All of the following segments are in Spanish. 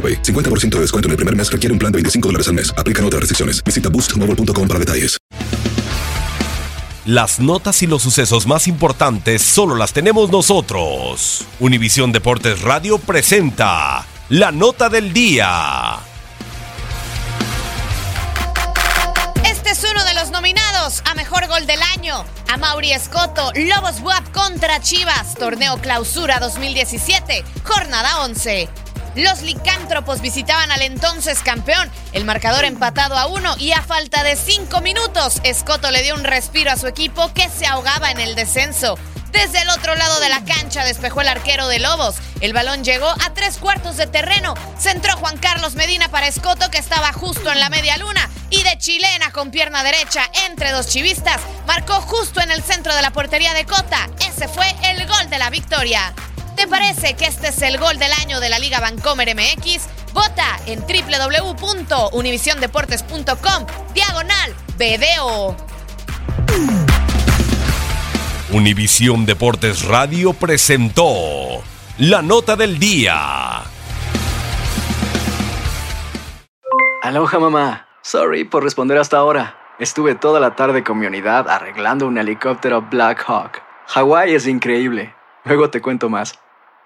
50% de descuento en el primer mes requiere un plan de 25 dólares al mes. Aplican otras restricciones. Visita boostmobile.com para detalles. Las notas y los sucesos más importantes solo las tenemos nosotros. Univisión Deportes Radio presenta la nota del día. Este es uno de los nominados a Mejor Gol del Año. A Mauri Escoto, Lobos WAP contra Chivas, Torneo Clausura 2017, jornada 11. Los licántropos visitaban al entonces campeón, el marcador empatado a uno y a falta de cinco minutos, Escoto le dio un respiro a su equipo que se ahogaba en el descenso. Desde el otro lado de la cancha despejó el arquero de Lobos. El balón llegó a tres cuartos de terreno. Centró Juan Carlos Medina para Escoto que estaba justo en la media luna. Y de chilena con pierna derecha entre dos chivistas, marcó justo en el centro de la portería de Cota. Ese fue el gol de la victoria. ¿Te parece que este es el gol del año de la Liga Vancomer MX? Vota en www.univisiondeportes.com diagonal video. Univisión Deportes Radio presentó la nota del día. Aloha mamá. Sorry por responder hasta ahora. Estuve toda la tarde con mi unidad arreglando un helicóptero Black Hawk. Hawái es increíble. Luego te cuento más.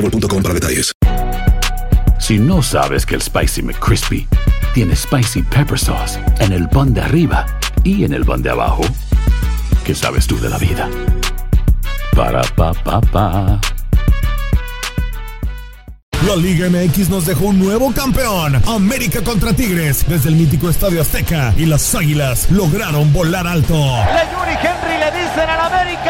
para detalles. Si no sabes que el Spicy McCrispy tiene Spicy Pepper Sauce en el pan de arriba y en el pan de abajo, ¿qué sabes tú de la vida? Para, pa, pa, pa. La Liga MX nos dejó un nuevo campeón. América contra Tigres desde el mítico Estadio Azteca y las Águilas lograron volar alto. Le Yuri Henry le dicen al América